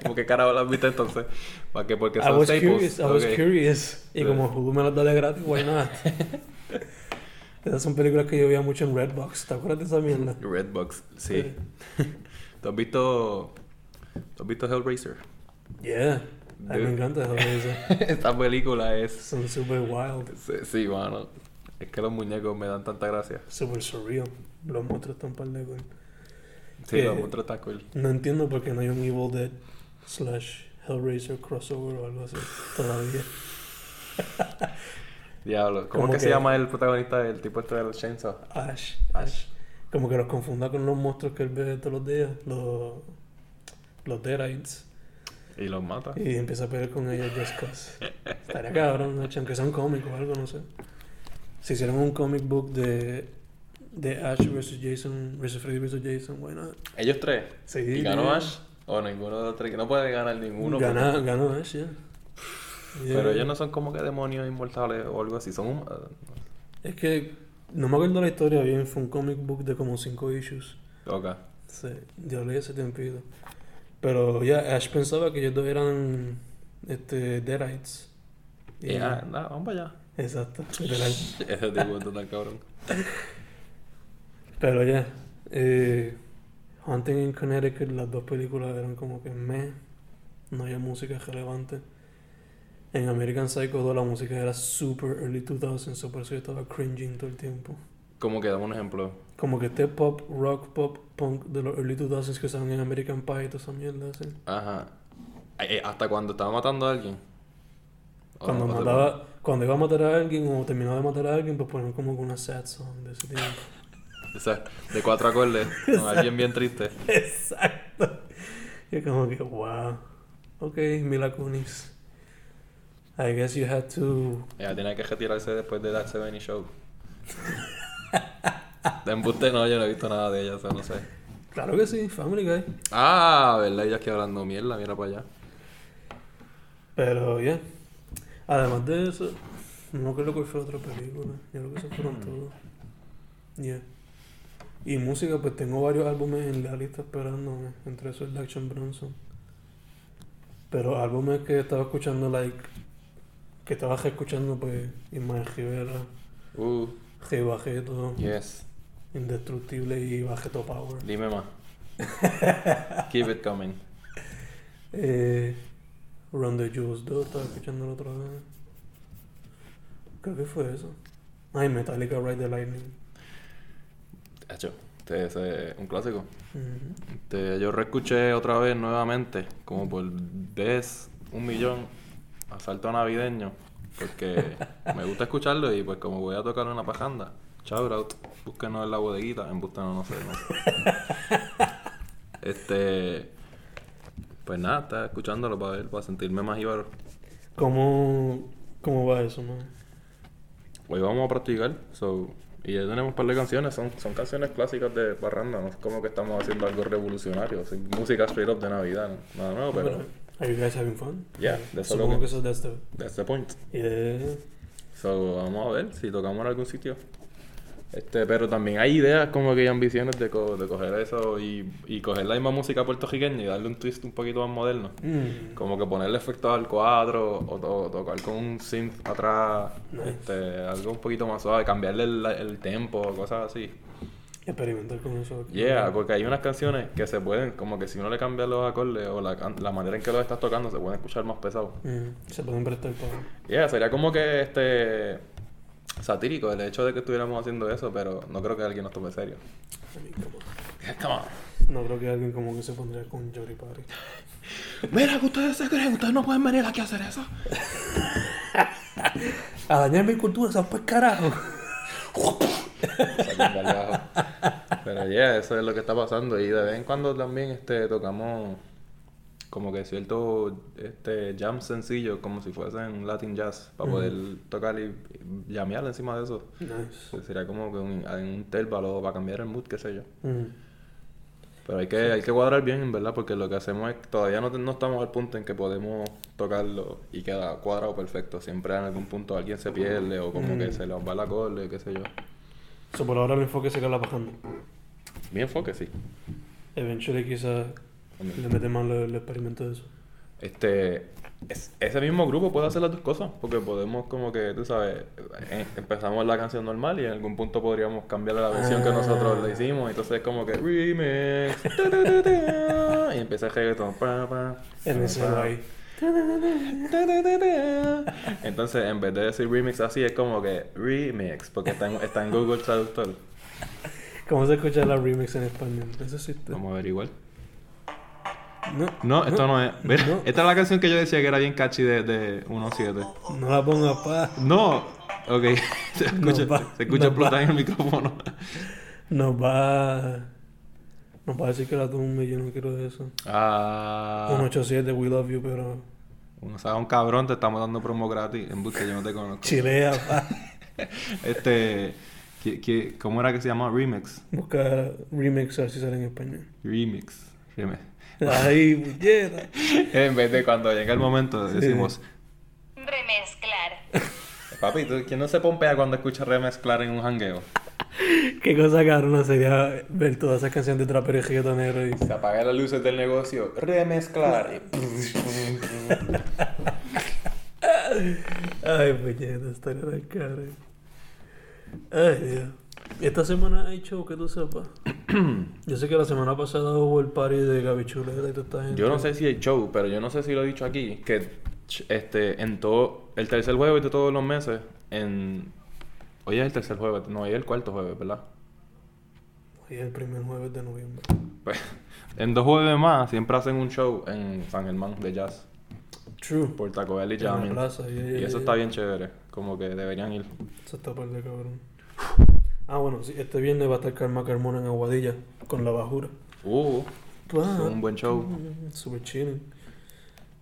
Speaker 2: ¿Cómo que carajo las viste entonces? ¿Para qué? Porque
Speaker 1: I
Speaker 2: son
Speaker 1: was
Speaker 2: staples.
Speaker 1: curious, I was
Speaker 2: Ok.
Speaker 1: curious. Y
Speaker 2: Sí.
Speaker 1: como Hulu me las da de gratis, why not? Esas son películas que yo veía mucho en Redbox, ¿te acuerdas de esa mierda?
Speaker 2: Redbox, sí. ¿Tú has visto... ¿Tú has visto Hellraiser?
Speaker 1: Yeah, a mí
Speaker 2: Dude.
Speaker 1: me encanta eso.
Speaker 2: Esta película es...
Speaker 1: Son super wild,
Speaker 2: Sí, sí, mano. Es que los muñecos me dan tanta gracia.
Speaker 1: super surreal. Los monstruos están par de cool.
Speaker 2: Sí,
Speaker 1: Que-
Speaker 2: los monstruos están cool.
Speaker 1: No entiendo por qué no hay un Evil Dead slash Hellraiser crossover o algo así todavía.
Speaker 2: Diablo. ¿Cómo que, se llama el protagonista, el tipo este del Chainsaw?
Speaker 1: Ash, Ash. Como que los confunda con los monstruos que él ve todos los días, los, los Deadites.
Speaker 2: Y los mata.
Speaker 1: Y empieza a pelear con ellos just cause. Estaría cabrón, ¿no? aunque sea un o algo, no sé. Si hicieran un comic book de, de Ash vs. Jason, vs. Freddy vs. Jason, why not?
Speaker 2: ¿Ellos tres?
Speaker 1: Sí,
Speaker 2: ¿Y ganó
Speaker 1: yeah.
Speaker 2: Ash? ¿O ninguno de los tres? No puede ganar ninguno.
Speaker 1: Gana,
Speaker 2: porque-
Speaker 1: ganó Ash, ya.
Speaker 2: Pero ellos no son como que demonios inmortales o algo así. Son un...
Speaker 1: Es que no me acuerdo la historia bien, fue un comic book de como cinco issues.
Speaker 2: Ok.
Speaker 1: Sí, yo leí ese tiempito. Pero ya, Ash pensaba que ellos dos eran este, Deadites.
Speaker 2: Y ah, nada, vamos para allá.
Speaker 1: Exacto, literal.
Speaker 2: Ese tipo es tan cabrón.
Speaker 1: Pero ya, eh, Hunting in Connecticut, las dos películas eran como que meh, no había música relevante. En American Psycho 2 la música era super early 2000s, so por eso yo estaba cringing todo el tiempo.
Speaker 2: Como que dame un ejemplo.
Speaker 1: Como que este pop, rock, pop, punk de los early 2000s que usaban en American Pie y toda esa mierda así.
Speaker 2: Ajá. Eh, eh, hasta cuando estaba matando a alguien.
Speaker 1: Cuando mataba, cuando iba a matar a alguien o terminaba de matar a alguien, pues ponían como que una sad song de ese tiempo.
Speaker 2: pone- o sea, de cuatro acordes, con alguien bien triste.
Speaker 1: Exacto. Y es como que, wow. Ok, Mila Kunis. I guess you had to.
Speaker 2: Ella tiene que retirarse después de That 70 Show. De embuste no, yo no he visto nada de ella, o sea, no sé.
Speaker 1: Claro que sí, Family Guy.
Speaker 2: Ah, ¿verdad? Ella aquí hablando mierda, mira para allá.
Speaker 1: Pero, ya. Además de eso, no creo que fue otra película. Yo creo que se fueron todos. Ya. Y música, pues tengo varios álbumes en la lista esperándome. Entre esos el Action Bronson. Pero álbumes que estaba escuchando, like. Que estaba escuchando, pues. Ismael Rivera,
Speaker 2: Uh,
Speaker 1: G. Bajeto,
Speaker 2: yes.
Speaker 1: Indestructible y Bajeto Power.
Speaker 2: Dime más. Keep it coming.
Speaker 1: Eh, Run the Jewels 2, estaba escuchando la otra vez. Creo que fue eso. Ay, Metallica Ride the Lightning.
Speaker 2: Hecho, este es un clásico.
Speaker 1: Ujú.
Speaker 2: Este, yo reescuché otra vez nuevamente, como por vez un millón, Asalto Navideño, porque me gusta escucharlo y pues como voy a tocar una pajanda, shout out, búsquenos en la bodeguita, en Búsquenos no sé, no sé. Este, pues nada, estaba escuchándolo para ver, para sentirme más íbaro.
Speaker 1: ¿Cómo, ¿Cómo va eso, man?
Speaker 2: Hoy vamos a practicar, so, y ya tenemos un par de canciones, son, son canciones clásicas de parranda, no es como que estamos haciendo algo revolucionario, es música straight up de Navidad, ¿no? nada nuevo, pero
Speaker 1: Pero, ¿Are you guys having fun?
Speaker 2: Yeah, lo
Speaker 1: Supongo
Speaker 2: que-
Speaker 1: que eso that's the...
Speaker 2: that's the point.
Speaker 1: Yeah.
Speaker 2: So, vamos a ver si tocamos en algún sitio. Este, pero también hay ideas como que hay ambiciones de, co- de coger eso y, y coger la misma música puertorriqueña y darle un twist un poquito más moderno.
Speaker 1: Mm.
Speaker 2: Como que ponerle efectos al cuadro o, to- tocar con un synth atrás,
Speaker 1: Nice.
Speaker 2: este, algo un poquito más suave, cambiarle el, el tempo, cosas así.
Speaker 1: Experimentar con eso.
Speaker 2: Yeah, porque hay unas canciones que se pueden, como que si uno le cambia los acordes o la, la manera en que los estás tocando, se pueden escuchar más pesados.
Speaker 1: Mm. Se pueden prestar para...
Speaker 2: Yeah, sería como que este satírico el hecho de que estuviéramos haciendo eso, pero no creo que alguien nos tome serio.
Speaker 1: Come on. No creo que alguien como que se pondría con Jory Party.
Speaker 2: Mira, que ustedes se creen, ustedes no pueden venir aquí a hacer eso.
Speaker 1: A dañar mi cultura, ¿sabes? Pues carajo.
Speaker 2: Pero yeah, eso es lo que está pasando. Y de vez en cuando también este tocamos como que cierto este jam sencillo, como si fuesen Latin jazz, para poder tocar y, llamear encima de eso.
Speaker 1: Nice.
Speaker 2: Pues sería como que un, en un térbalo para cambiar el mood, qué sé yo.
Speaker 1: Mm.
Speaker 2: Pero hay que, hay que cuadrar bien, en verdad, porque lo que hacemos es todavía no, no estamos al punto en que podemos tocarlo y queda cuadrado perfecto. Siempre en algún punto alguien se pierde o como que se le va el acorde, qué sé yo.
Speaker 1: So, por ahora el enfoque sería la bajando.
Speaker 2: Mi enfoque, sí.
Speaker 1: Eventually quizás le meten más el, experimento de eso.
Speaker 2: Este, es- ese mismo grupo puede hacer las dos cosas, porque podemos como que, tú sabes, eh, empezamos la canción normal y en algún punto podríamos cambiar la versión que nosotros le hicimos, entonces como que remix, ta, ta, ta, ta, y empieza el reggaeton, pa, pa,
Speaker 1: En
Speaker 2: pa,
Speaker 1: ese
Speaker 2: pa.
Speaker 1: ahí.
Speaker 2: Ta, ta, ta, ta. Entonces, en vez de decir remix así, es como que remix, porque está en, está en Google Traductor.
Speaker 1: ¿Cómo se escucha la remix en español? Eso existe.
Speaker 2: Vamos a ver igual.
Speaker 1: No,
Speaker 2: No, esto no es. Mira,
Speaker 1: no.
Speaker 2: esta es la canción que yo decía que era bien catchy de, de 1.7.
Speaker 1: no la pongas pa.
Speaker 2: No. Ok. Se escucha,
Speaker 1: va,
Speaker 2: se escucha
Speaker 1: no
Speaker 2: explotar en el micrófono.
Speaker 1: Nos va. Nos va a decir que la tumbe, yo no quiero eso.
Speaker 2: Ah.
Speaker 1: 187, we love you, pero.
Speaker 2: Uno sabe un cabrón, te estamos dando promo gratis. En busca, yo no te conozco.
Speaker 1: Chilea, pa.
Speaker 2: Este. ¿qué- qué- cómo era que se llama? Remix.
Speaker 1: Busca remix a ver si sale en español.
Speaker 2: Remix. Remix.
Speaker 1: Ay, bullera.
Speaker 2: En vez de cuando llega el momento, decimos.
Speaker 3: Remezclar.
Speaker 2: Papi, ¿tú- ¿quién no se pompea cuando escucha remezclar en un jangueo?
Speaker 1: Qué cosa cabrona sería ver todas esas canciones de trapero y reggaetonero y.
Speaker 2: Se apagan las luces del negocio. Remezclar.
Speaker 1: Ay, puñeta, estaría tan cara. Ay, Dios. Esta semana hay show que tú sepas. Yo sé que la semana pasada hubo el party de Gaby Chuleta y toda esta gente.
Speaker 2: Yo no sé si hay show, pero yo no sé si lo he dicho aquí, que este, en todo, el tercer jueves de todos los meses, en... Hoy es el tercer jueves, no, hoy es el cuarto jueves, ¿verdad?
Speaker 1: Hoy es el primer jueves de noviembre.
Speaker 2: Pues, en dos jueves más siempre hacen un show en San Germán de jazz.
Speaker 1: True.
Speaker 2: por Taco Bell y Jamming.
Speaker 1: yeah,
Speaker 2: Y eso está bien chévere. Como que deberían ir.
Speaker 1: Eso está par de cabrón. Ah, bueno, sí, este viernes va a estar Karma Carmona en Aguadilla con la bajura.
Speaker 2: Uh,
Speaker 1: Claro.
Speaker 2: un buen show.
Speaker 1: Mm, Super chilling.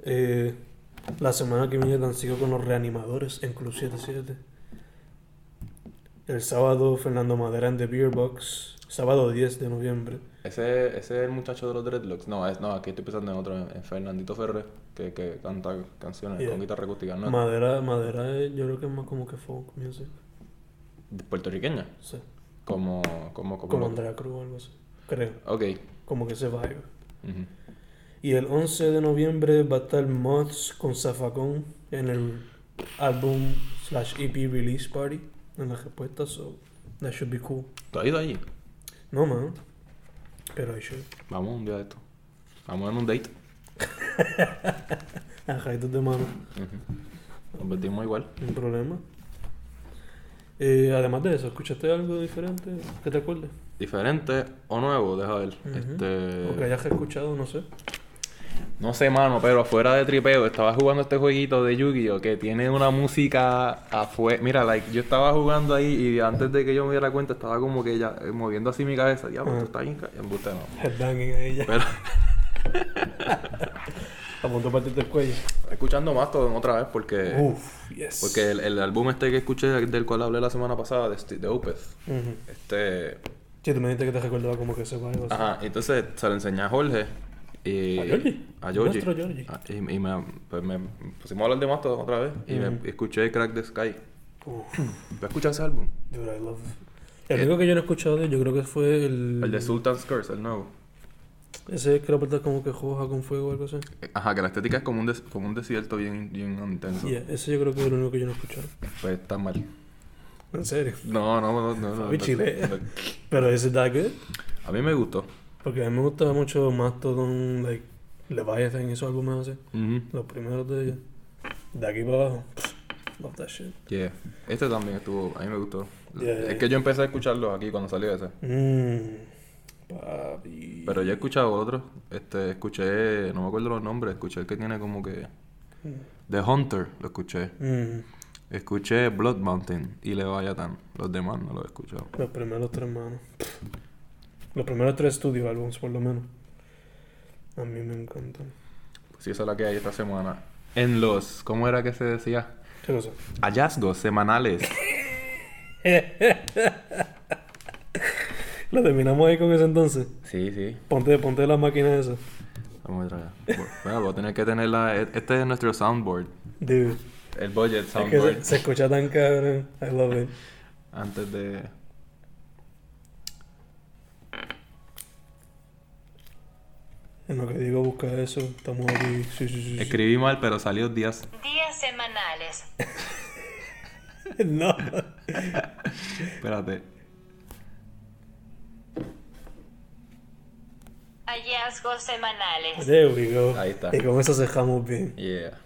Speaker 1: Eh, la semana que viene tan sigo con los reanimadores en Club 77. El sábado Fernando Madera en The Beer Box. Sábado 10 de noviembre.
Speaker 2: Ese, ese es el muchacho de los Dreadlocks. No, es, no, aquí estoy pensando en otro, en, Fernandito Ferrer, que, que canta canciones
Speaker 1: Yeah.
Speaker 2: con guitarra acústica, ¿no?
Speaker 1: Madera, Madera es- yo creo que es más como que folk music.
Speaker 2: Puertorriqueña.
Speaker 1: Sí.
Speaker 2: Como, como, como.
Speaker 1: Como Andrea Cruz o algo así. Creo.
Speaker 2: Ok.
Speaker 1: Como que ese vibe.
Speaker 2: Ujú.
Speaker 1: Y el 11 de noviembre va a estar Mods con Zafacón en el álbum slash EP release party en la respuesta, so that should be cool.
Speaker 2: ¿Tú has ido allí?
Speaker 1: No, man. Pero I should.
Speaker 2: Vamos un día de esto. Vamos en un date.
Speaker 1: Ajaitos de mano.
Speaker 2: Nos vestimos igual.
Speaker 1: no problema. Eh, además de eso, ¿escuchaste algo diferente que te acuerdes?
Speaker 2: Diferente o nuevo, deja ver. Este.
Speaker 1: O que hayas escuchado, no sé.
Speaker 2: No sé, mano, pero afuera de tripeo estaba jugando este jueguito de Yu-Gi-Oh! que tiene una música afuera. Mira, like, yo estaba jugando ahí y antes de que yo me diera cuenta estaba como que ya eh, moviendo así mi cabeza. Diablo,
Speaker 1: Ajá.
Speaker 2: esto está bien. Embuste, no.
Speaker 1: Headbanging ahí ya.
Speaker 2: Pero
Speaker 1: A punto de partirte el cuello.
Speaker 2: escuchando más todo otra vez porque.
Speaker 1: Uf, yes.
Speaker 2: Porque el, el álbum este que escuché, del cual hablé la semana pasada, de, de Opeth, este.
Speaker 1: Sí, tú me dijiste que te recordaba como que ese vibe así.
Speaker 2: Ajá, entonces se lo enseñé a Jorge. Y,
Speaker 1: ¿A Georgie?
Speaker 2: A Georgie.
Speaker 1: Nuestro Georgie.
Speaker 2: Ah, Y, y me, pues me pusimos a hablar de más todo otra vez. Y me escuché Crack the Sky.
Speaker 1: Uf,
Speaker 2: ¿Tú escuchas ese álbum?
Speaker 1: dude, I love El único que yo no he escuchado de él, yo creo que fue el...
Speaker 2: El de Sultan's Curse, el nuevo.
Speaker 1: Ese que la puerta como que joja con fuego o algo así.
Speaker 2: Ajá, que la estética es como un, des- como un desierto bien, bien intenso.
Speaker 1: Yeah, ese yo creo que es el único que yo no he escuchado.
Speaker 2: Pues está mal.
Speaker 1: En serio.
Speaker 2: No, no, no. no, no, no,
Speaker 1: chile.
Speaker 2: no.
Speaker 1: Pero ese that good.
Speaker 2: A mí me gustó.
Speaker 1: Porque a mí me gusta mucho Mastodon, like, Leviathan y esos álbumes así.
Speaker 2: Ujú.
Speaker 1: Los primeros de ellos. De aquí para abajo. Love that shit.
Speaker 2: Yeah. Este también estuvo, a mí me gustó.
Speaker 1: Yeah,
Speaker 2: es
Speaker 1: yeah.
Speaker 2: que yo empecé a escucharlo aquí cuando salió ese.
Speaker 1: Mmm. Papi.
Speaker 2: Pero ya he escuchado otros. Este, escuché, no me acuerdo los nombres, escuché el que tiene como que. The Hunter, lo escuché.
Speaker 1: Mm.
Speaker 2: Escuché Blood Mountain y Leviathan. Los demás no los he escuchado.
Speaker 1: Los primeros tres manos. Los primeros tres studio álbumes, por lo menos. A mí me encantan.
Speaker 2: Pues sí, esa es la que hay esta semana. En los, ¿cómo era que se decía?
Speaker 1: ¿Qué cosa?
Speaker 2: Hallazgos semanales.
Speaker 1: Lo terminamos ahí con eso entonces.
Speaker 2: Sí, sí.
Speaker 1: Ponte, ponte la máquina esa.
Speaker 2: Vamos a traer. Bueno, voy a tener que tener la... Este es nuestro soundboard.
Speaker 1: Dude.
Speaker 2: El budget
Speaker 1: Es que
Speaker 2: soundboard.
Speaker 1: se, se escucha tan cabrón. I love it.
Speaker 2: Antes de...
Speaker 1: En lo que digo, busca eso. Estamos aquí. Sí, sí, sí. sí.
Speaker 2: Escribí mal, pero salió días.
Speaker 3: Días semanales.
Speaker 1: no.
Speaker 2: Espérate.
Speaker 3: Hallazgos semanales.
Speaker 1: There we go.
Speaker 2: Ahí está.
Speaker 1: Y con eso cerramos bien.
Speaker 2: Yeah.